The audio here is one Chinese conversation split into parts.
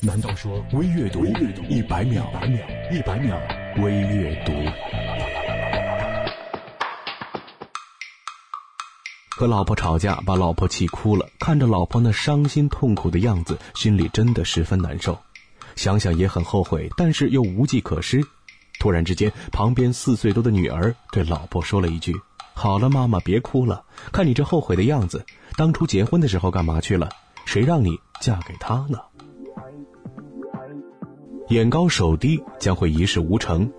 难道说微阅读一百秒？一百秒微阅读。和老婆吵架，把老婆气哭了，看着老婆那伤心痛苦的样子，心里真的十分难受。想想也很后悔，但是又无计可施。突然之间，旁边四岁多的女儿对老婆说了一句：“好了，妈妈别哭了，看你这后悔的样子，当初结婚的时候干嘛去了？谁让你嫁给他呢？”眼高手低将会一事无成，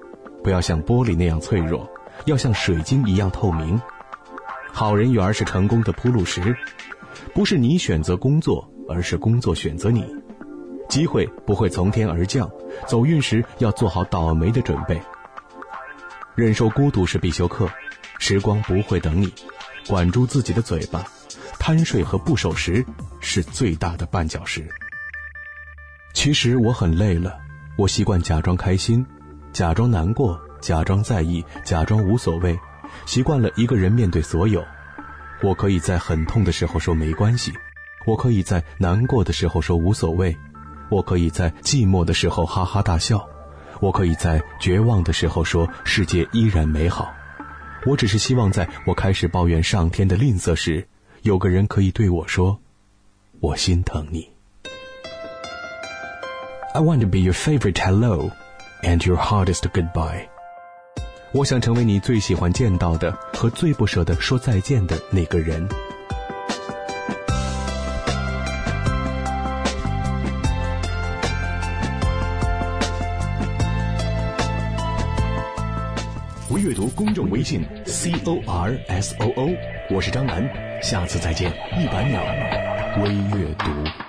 不要像玻璃那样脆弱，要像水晶一样透明。好人缘是成功的铺路石，不是你选择工作，而是工作选择你。机会不会从天而降，走运时要做好倒霉的准备。忍受孤独是必修课，时光不会等你，管住自己的嘴巴。贪睡和不守时是最大的绊脚石。其实我很累了，我习惯假装开心，假装难过，假装在意，假装无所谓。习惯了一个人面对所有，我可以在很痛的时候说没关系，我可以在难过的时候说无所谓，我可以在寂寞的时候哈哈大笑，我可以在绝望的时候说世界依然美好。我只是希望在我开始抱怨上天的吝啬时，有个人可以对我说：“我心疼你。” I want to be your favorite hello, and your hardest goodbye. 我想成为你最喜欢见到的和最不舍得说再见的那个人。微阅读公众微信 c o r s o o，我是张楠，下次再见。一百秒微阅读。